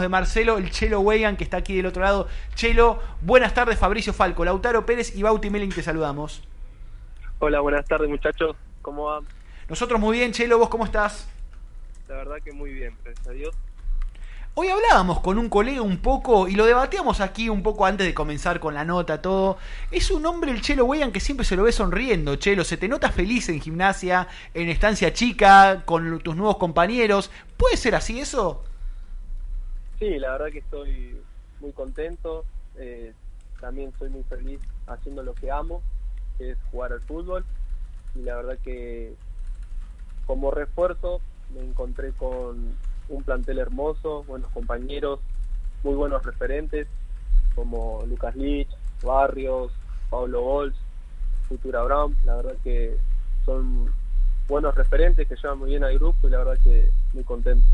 de Marcelo, el Chelo Weigan, que está aquí del otro lado. Chelo, buenas tardes, Fabricio Falco, Lautaro Pérez y Bauti Melling, te saludamos. Hola, buenas tardes muchachos, ¿cómo va? Nosotros muy bien, Chelo, ¿vos cómo estás? La verdad que muy bien, gracias a Dios. Hoy hablábamos con un colega un poco y lo debatíamos aquí un poco antes de comenzar con la nota, todo. Es un hombre, el Chelo Weigan, que siempre se lo ve sonriendo, Chelo. Se te nota feliz en gimnasia, en estancia chica, con tus nuevos compañeros. ¿Puede ser así eso? Sí, la verdad que estoy muy contento. Eh, también soy muy feliz haciendo lo que amo, que es jugar al fútbol. Y la verdad que como refuerzo me encontré con un plantel hermoso, buenos compañeros, muy buenos referentes, como Lucas Lich, Barrios, Pablo Bols, Futura Brown. La verdad que son buenos referentes que llevan muy bien al grupo y la verdad que muy contento.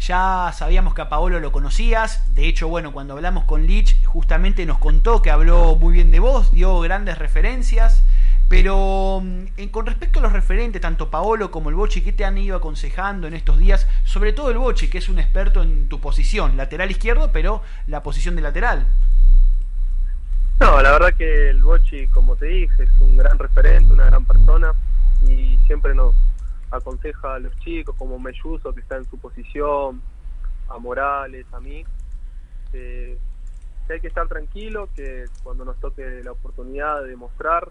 Ya sabíamos que a Paolo lo conocías, de hecho, bueno, cuando hablamos con Lich, justamente nos contó que habló muy bien de vos, dio grandes referencias, pero mm, con respecto a los referentes, tanto Paolo como el Bochi, ¿qué te han ido aconsejando en estos días? Sobre todo el Bochi, que es un experto en tu posición, lateral izquierdo, pero la posición de lateral. No, la verdad que el Bochi, como te dije, es un gran referente, una gran persona y siempre nos, aconseja a los chicos, como Melluso, que está en su posición, a Morales, a mí, que, hay que estar tranquilo, que cuando nos toque la oportunidad de mostrar,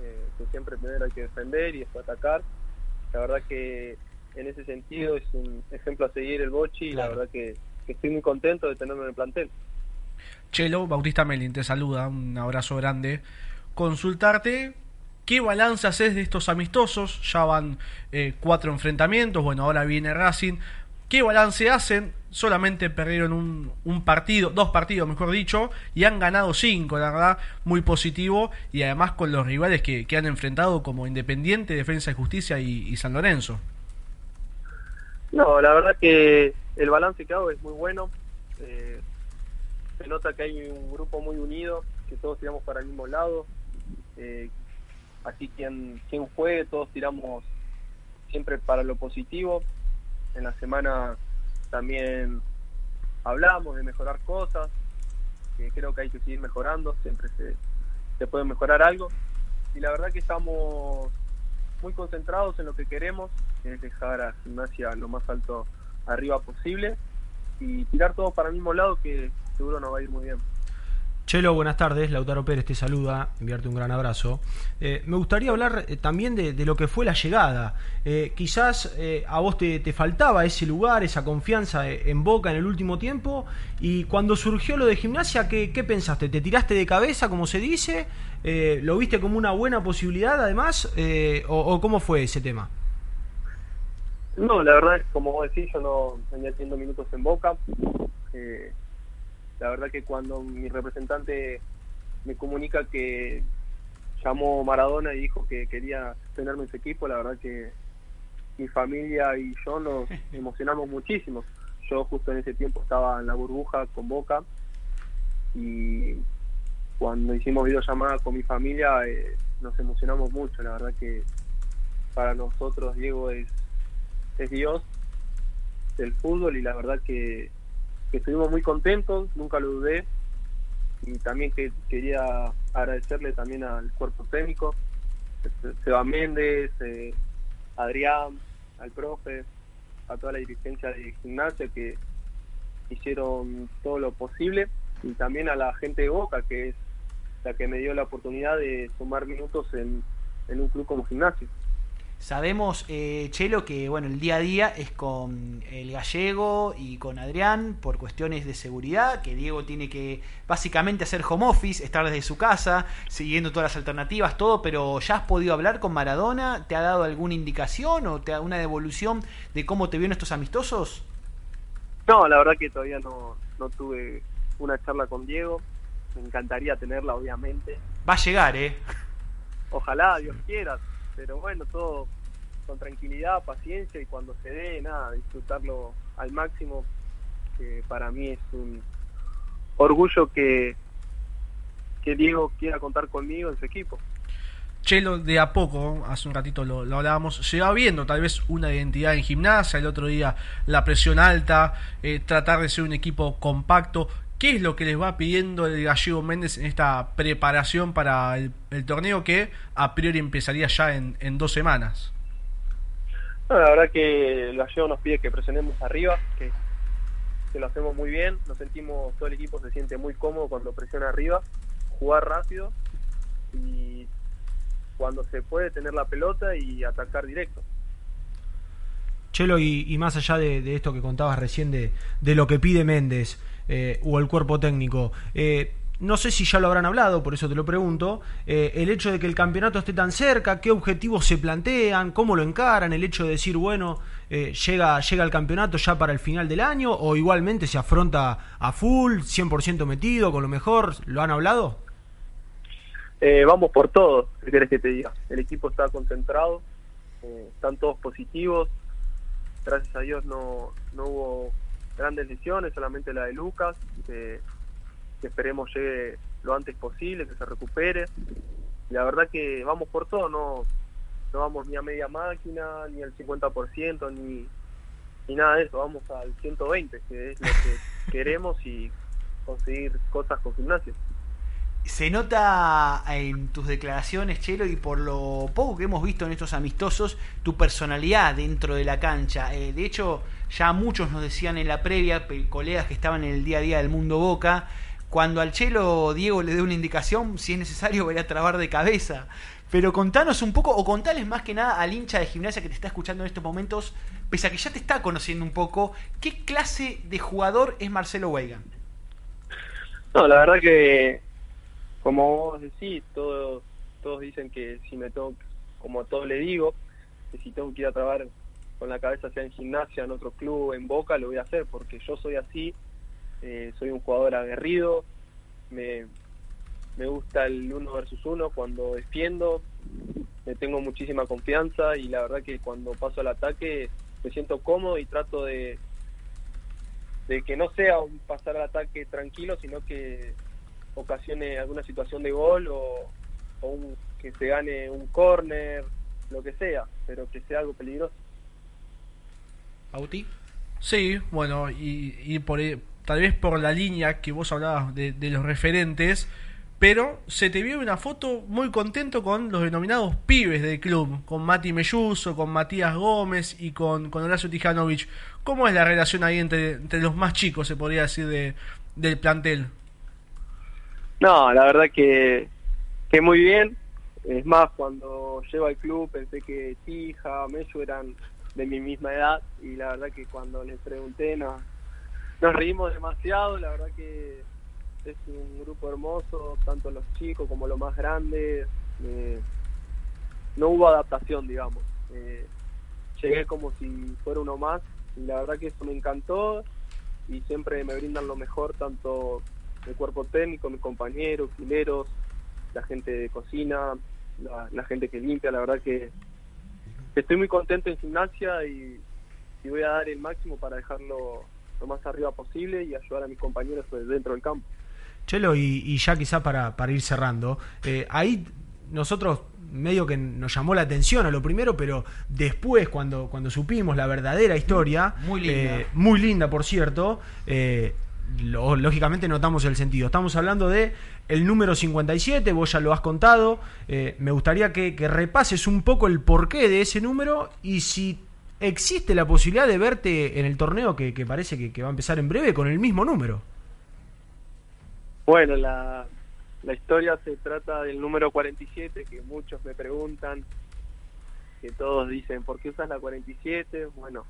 eh, que siempre primero hay que defender y después atacar. La verdad que en ese sentido es un ejemplo a seguir el Bochi y la verdad que, que estoy muy contento de tenerlo en el plantel. Chelo, Bautista Melin te saluda, un abrazo grande. Consultarte ¿Qué balance haces de estos amistosos? Ya van eh, cuatro enfrentamientos, bueno, ahora viene Racing. ¿Qué balance hacen? Solamente perdieron un, partido, dos partidos, mejor dicho, y han ganado cinco, la verdad, muy positivo, y además con los rivales que, han enfrentado como Independiente, Defensa y Justicia y, San Lorenzo. No, la verdad que el balance que hago es muy bueno. Eh, se nota que hay un grupo muy unido, que todos tiramos para el mismo lado, eh, Así quien, quien juegue, todos tiramos siempre para lo positivo. En la semana también hablamos de mejorar cosas, que creo que hay que seguir mejorando, siempre se, se puede mejorar algo. Y la verdad que estamos muy concentrados en lo que queremos, que es dejar a gimnasia lo más alto arriba posible y tirar todo para el mismo lado que seguro nos va a ir muy bien. Chelo, buenas tardes. Lautaro Pérez te saluda, enviarte un gran abrazo. Eh, me gustaría hablar eh, también de, lo que fue la llegada. Eh, quizás a vos te, faltaba ese lugar, esa confianza en Boca en el último tiempo. Y cuando surgió lo de gimnasia, ¿qué, pensaste? ¿Te tiraste de cabeza, como se dice? ¿Lo viste como una buena posibilidad, además? O, cómo fue ese tema? No, la verdad es como vos decís, yo no venía haciendo minutos en Boca. La verdad que cuando mi representante me comunica que llamó Maradona y dijo que quería tenerme en su equipo, la verdad que mi familia y yo nos emocionamos muchísimo. Yo justo en ese tiempo estaba en la burbuja con Boca y cuando hicimos videollamada con mi familia eh, nos emocionamos mucho. La verdad que para nosotros Diego es, es Dios del fútbol y la verdad que que estuvimos muy contentos, nunca lo dudé. Y también que quería agradecerle también al cuerpo técnico, Seba Méndez, eh, Adrián, al profe, a toda la dirigencia de gimnasia que hicieron todo lo posible y también a la gente de Boca que es la que me dio la oportunidad de sumar minutos en, en un club como gimnasio. Sabemos, eh, Chelo, que bueno, el día a día es con el gallego y con Adrián por cuestiones de seguridad, que Diego tiene que básicamente hacer home office, estar desde su casa, siguiendo todas las alternativas, todo, pero ¿ya has podido hablar con Maradona? ¿Te ha dado alguna indicación o te ha una devolución de cómo te vieron estos amistosos? No, la verdad que todavía no, no tuve una charla con Diego, me encantaría tenerla, obviamente. Va a llegar, ¿eh? Ojalá, Dios quiera pero bueno, todo con tranquilidad, paciencia y cuando se dé, nada, disfrutarlo al máximo, que para mí es un orgullo que, que Diego quiera contar conmigo en su equipo. Chelo de a poco, hace un ratito lo, hablábamos, se va viendo tal vez una identidad en gimnasia, el otro día la presión alta, eh, tratar de ser un equipo compacto. ¿Qué es lo que les va pidiendo el gallego Méndez en esta preparación para el, torneo que a priori empezaría ya en, dos semanas? la verdad que el gallego nos pide que presionemos arriba, que, que lo hacemos muy bien, nos sentimos, todo el equipo se siente muy cómodo cuando presiona arriba, jugar rápido y cuando se puede tener la pelota y atacar directo. Chelo, y, más allá de, esto que contabas recién de, lo que pide Méndez eh, o el cuerpo técnico, eh, no sé si ya lo habrán hablado, por eso te lo pregunto, eh, el hecho de que el campeonato esté tan cerca, qué objetivos se plantean, cómo lo encaran, el hecho de decir, bueno, llega, llega el campeonato ya para el final del año o igualmente se afronta a full, 100% metido, con lo mejor, ¿lo han hablado? Eh, vamos por todo, ¿qué querés que te diga? El equipo está concentrado, están todos positivos, gracias a Dios no, no hubo grandes lesiones, solamente la de Lucas, que esperemos llegue lo antes posible, que se recupere. la verdad que vamos por todo, no, no vamos ni a media máquina, ni al 50%, ni, ni nada de eso, vamos al 120, que es lo que queremos y conseguir cosas con gimnasio. Se nota en tus declaraciones, Chelo, y por lo poco que hemos visto en estos amistosos, tu personalidad dentro de la cancha. Eh, de hecho, ya muchos nos decían en la previa, colegas que estaban en el día a día del mundo Boca, cuando al Chelo Diego le dé una indicación, si es necesario, vaya a trabar de cabeza. Pero contanos un poco, o contales más que nada al hincha de gimnasia que te está escuchando en estos momentos, pese a que ya te está conociendo un poco, ¿qué clase de jugador es Marcelo Weigan? No, la verdad que como vos decís, todos, todos dicen que si me tengo, como a todos le digo, que si tengo que ir a trabajar con la cabeza sea en gimnasia, en otro club, en Boca, lo voy a hacer, porque yo soy así, eh, soy un jugador aguerrido, me, me gusta el uno versus uno cuando defiendo, me tengo muchísima confianza y la verdad que cuando paso al ataque me siento cómodo y trato de, de que no sea un pasar al ataque tranquilo, sino que ocasione alguna situación de gol o, que se gane un córner, lo que sea, pero que sea algo peligroso. ¿Auti? Sí, bueno, y, y por, tal vez por la línea que vos hablabas de, los referentes, pero se te vio una foto muy contento con los denominados pibes del club, con Mati Melluso, con Matías Gómez y con, con Horacio Tijanovic. ¿Cómo es la relación ahí entre, entre los más chicos, se podría decir, de, del plantel? No, la verdad que, que muy bien. Es más, cuando llego al club pensé que Tija, Mello eran de mi misma edad y la verdad que cuando les pregunté nos, nos reímos demasiado. La verdad que es un grupo hermoso, tanto los chicos como los más grandes. Eh, no hubo adaptación, digamos. Eh, llegué como si fuera uno más y la verdad que eso me encantó y siempre me brindan lo mejor tanto el cuerpo técnico, mis compañeros, fileros, la gente de cocina, la, gente que limpia, la verdad que estoy muy contento en gimnasia y, voy a dar el máximo para dejarlo lo más arriba posible y ayudar a mis compañeros dentro del campo. Chelo, y, ya quizá para, para ir cerrando, eh, ahí nosotros medio que nos llamó la atención a lo primero, pero después cuando, cuando supimos la verdadera historia, muy linda, eh, muy linda por cierto, eh, lógicamente notamos el sentido. Estamos hablando de el número 57, vos ya lo has contado. Eh, me gustaría que, repases un poco el porqué de ese número y si existe la posibilidad de verte en el torneo que, parece que, va a empezar en breve con el mismo número. Bueno, la, la historia se trata del número 47, que muchos me preguntan, que todos dicen, ¿por qué usas la 47? Bueno,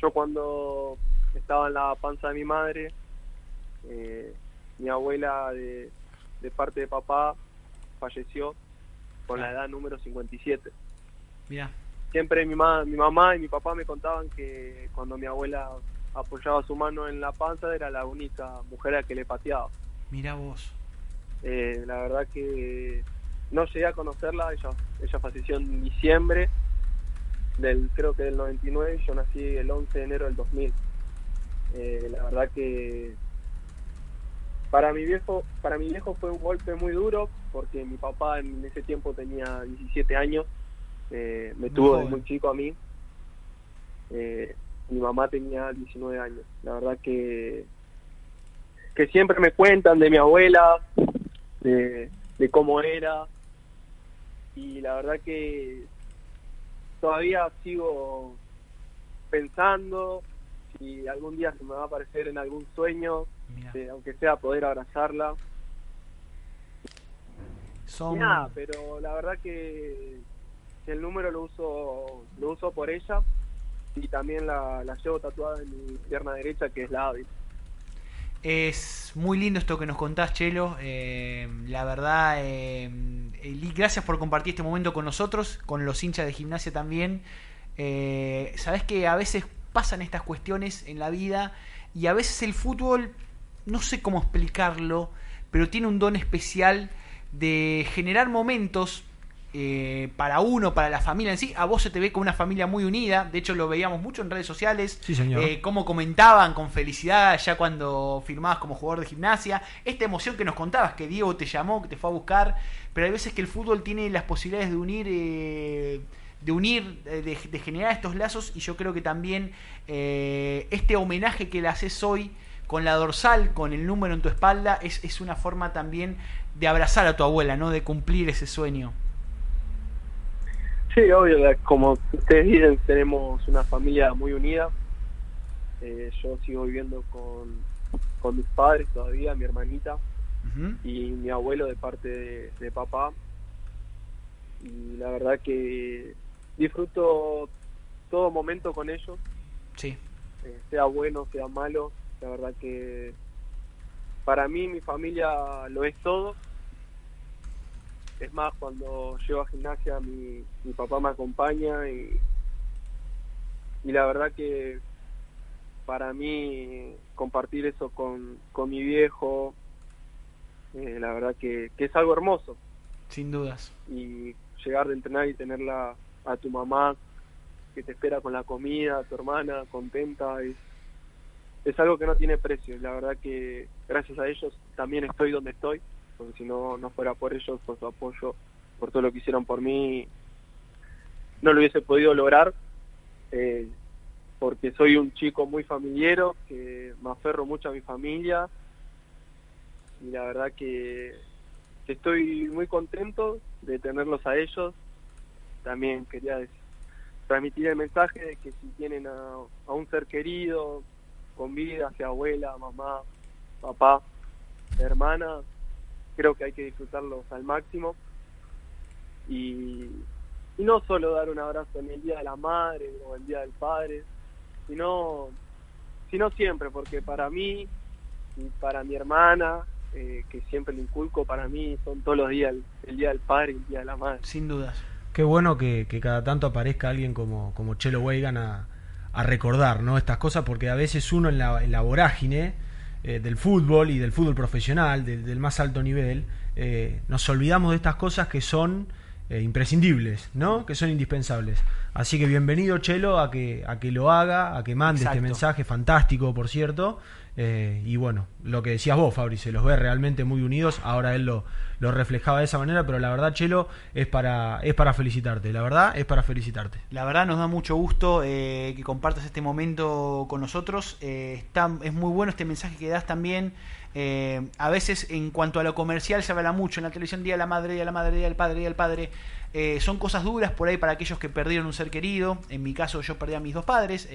yo cuando estaba en la panza de mi madre. Eh, mi abuela de, parte de papá falleció con la edad número 57. Mira. Siempre mi, mi mamá y mi papá me contaban que cuando mi abuela apoyaba su mano en la panza era la única mujer a que le pateaba. Mira vos. Eh, la verdad que no llegué a conocerla, ella, ella falleció en diciembre del creo que del 99, yo nací el 11 de enero del 2000. Eh, la verdad que para mi viejo, para mi viejo fue un golpe muy duro porque mi papá en ese tiempo tenía 17 años, eh, me Muy tuvo de muy chico a mí. Eh, mi mamá tenía 19 años. La verdad que que siempre me cuentan de mi abuela, de, de cómo era y la verdad que todavía sigo pensando si algún día se me va a aparecer en algún sueño, eh, aunque sea poder abrazarla. son... Nada, pero la verdad que, que el número lo uso lo uso por ella y también la, la llevo tatuada en mi pierna derecha que es la Avis. Es muy lindo esto que nos contás, Chelo. Eh, la verdad, eh, gracias por compartir este momento con nosotros, con los hinchas de gimnasia también. Eh, Sabes que a veces pasan estas cuestiones en la vida y a veces el fútbol, no sé cómo explicarlo, pero tiene un don especial de generar momentos eh, para uno, para la familia en sí. A vos se te ve como una familia muy unida. De hecho, lo veíamos mucho en redes sociales. Sí, señor. Eh, cómo comentaban con felicidad ya cuando firmabas como jugador de gimnasia. Esta emoción que nos contabas, que Diego te llamó, que te fue a buscar. Pero hay veces que el fútbol tiene las posibilidades de unir. eh, de unir, eh, de, de generar estos lazos y yo creo que también eh, este homenaje que le haces hoy con la dorsal, con el número en tu espalda, es, es una forma también de abrazar a tu abuela, ¿no? De cumplir ese sueño. Sí, obvio, como ustedes dicen, tenemos una familia muy unida. Eh, yo sigo viviendo con, con mis padres todavía, mi hermanita y mi abuelo de parte de, de papá. Y la verdad que disfruto todo momento con ellos, Sí, eh, sea bueno, sea malo. La verdad que para mí mi familia lo es todo. Es más, cuando llego a gimnasia mi, mi papá me acompaña y, y la verdad que para mí compartir eso con, con mi viejo, eh, la verdad que, que es algo hermoso sin dudas. y llegar de entrenar y tenerla a tu mamá que te espera con la comida, a tu hermana contenta, es, es algo que no tiene precio. La verdad que gracias a ellos también estoy donde estoy, porque si no, no fuera por ellos, por su apoyo, por todo lo que hicieron por mí, no lo hubiese podido lograr, eh, porque soy un chico muy familiero, que me aferro mucho a mi familia, y la verdad que estoy muy contento de tenerlos a ellos. También quería transmitir el mensaje de que si tienen a, a un ser querido, con vida, sea abuela, mamá, papá, hermana, creo que hay que disfrutarlos al máximo. Y, y no solo dar un abrazo en el Día de la Madre o el Día del Padre, sino, sino siempre, porque para mí y para mi hermana, eh, que siempre le inculco, para mí son todos los días el, el Día del Padre y el Día de la Madre. Sin dudas. Qué bueno que, que cada tanto aparezca alguien como, como Chelo Weigan a, a recordar ¿no? estas cosas, porque a veces uno en la, en la vorágine eh, del fútbol y del fútbol profesional, del, del más alto nivel, eh, nos olvidamos de estas cosas que son eh, imprescindibles, ¿no? que son indispensables. Así que bienvenido Chelo a que, a que lo haga, a que mande Exacto. este mensaje fantástico, por cierto. Eh, y bueno, lo que decías vos, Fabri, se los ve realmente muy unidos. Ahora él lo, lo reflejaba de esa manera, pero la verdad, Chelo, es para, es para felicitarte. La verdad, es para felicitarte. La verdad nos da mucho gusto eh, que compartas este momento con nosotros. Eh, es muy bueno este mensaje que das también. A veces en cuanto a lo comercial se habla mucho en la televisión Día de la Madre, Día de la Madre, Día del Padre, Día del Padre. Son cosas duras por ahí para aquellos que perdieron un ser querido. En mi caso yo perdí a mis dos padres.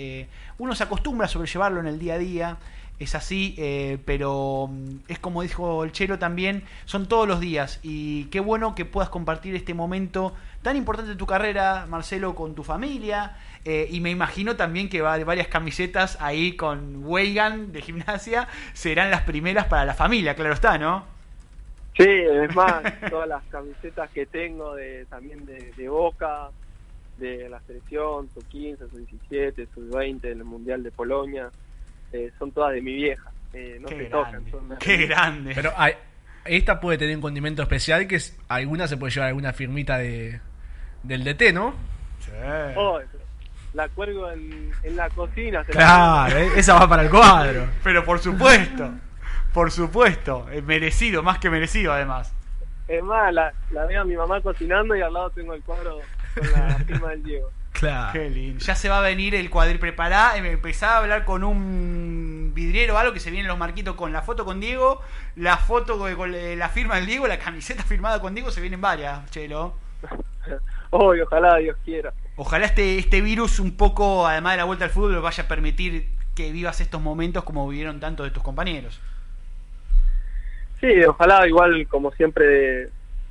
Uno se acostumbra a sobrellevarlo en el día a día. Es así, eh, pero mm, es como dijo el Chelo también, son todos los días. Y qué bueno que puedas compartir este momento tan importante de tu carrera, Marcelo, con tu familia. Eh, y me imagino también que va- varias camisetas ahí con Weigan de gimnasia serán las primeras para la familia, claro está, ¿no? Sí, es más, todas las camisetas que tengo de también de, de Boca, de la selección, su 15, su 17, su 20, el Mundial de Polonia, eh, son todas de mi vieja. Eh, no qué se grande, tocan. son qué grande. Pero hay- esta puede tener un condimento especial que es, alguna se puede llevar alguna firmita de del DT, ¿no? Sí. Oh, la cuelgo en, en la cocina. se la Claro, eh, esa va para el cuadro. Pero por supuesto, Por supuesto, es merecido, más que merecido además. Es más, la, la veo a mi mamá cocinando y al lado tengo el cuadro con la firma del Diego. Claro. Qué lindo. Ya se va a venir el cuadril prepará. eh, Empezaba a hablar con un vidriero o algo que se vienen los marquitos con la foto con Diego, la foto con, con la firma del Diego, la camiseta firmada con Diego, se vienen varias, Chelo. Hoy, ojalá Dios quiera. Ojalá este, este virus un poco, además de la vuelta al fútbol, lo vaya a permitir que vivas estos momentos como vivieron tantos de tus compañeros. Sí, ojalá, igual como siempre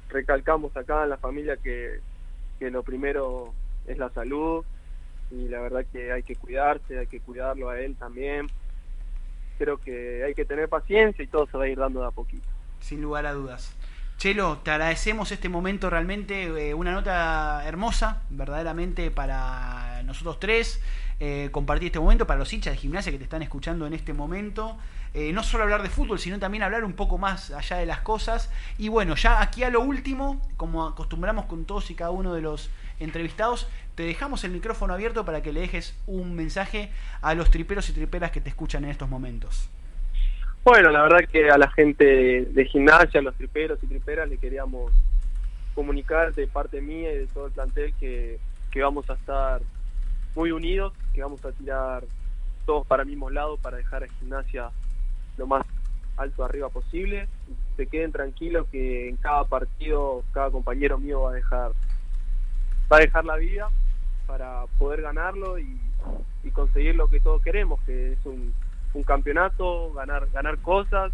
recalcamos acá en la familia que, que lo primero es la salud y la verdad que hay que cuidarse, hay que cuidarlo a él también. Creo que hay que tener paciencia y todo se va a ir dando de a poquito. Sin lugar a dudas. Chelo, te agradecemos este momento realmente, eh, una nota hermosa, verdaderamente para nosotros tres, eh, compartir este momento, para los hinchas de gimnasia que te están escuchando en este momento. Eh, no solo hablar de fútbol, sino también hablar un poco más allá de las cosas. Y bueno, ya aquí a lo último, como acostumbramos con todos y cada uno de los entrevistados, te dejamos el micrófono abierto para que le dejes un mensaje a los triperos y triperas que te escuchan en estos momentos. Bueno, la verdad que a la gente de gimnasia, a los triperos y triperas, le queríamos comunicar de parte mía y de todo el plantel que, que vamos a estar muy unidos, que vamos a tirar todos para el mismo lado para dejar a gimnasia lo más alto arriba posible. Se queden tranquilos que en cada partido cada compañero mío va a dejar va a dejar la vida para poder ganarlo y, conseguir lo que todos queremos, que es un, un campeonato, ganar ganar cosas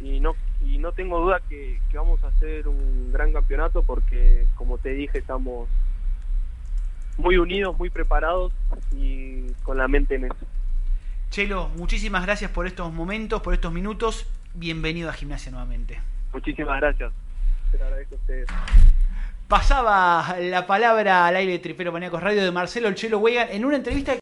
y no y no tengo duda que vamos a hacer un gran campeonato porque como te dije estamos muy unidos, muy preparados y con la mente en eso. Chelo, muchísimas gracias por estos momentos, por estos minutos. Bienvenido a Gimnasia nuevamente. Muchísimas gracias. Se lo agradezco a ustedes. Pasaba la palabra al aire de Tripero Maníacos Radio de Marcelo El Chelo Wegan en una entrevista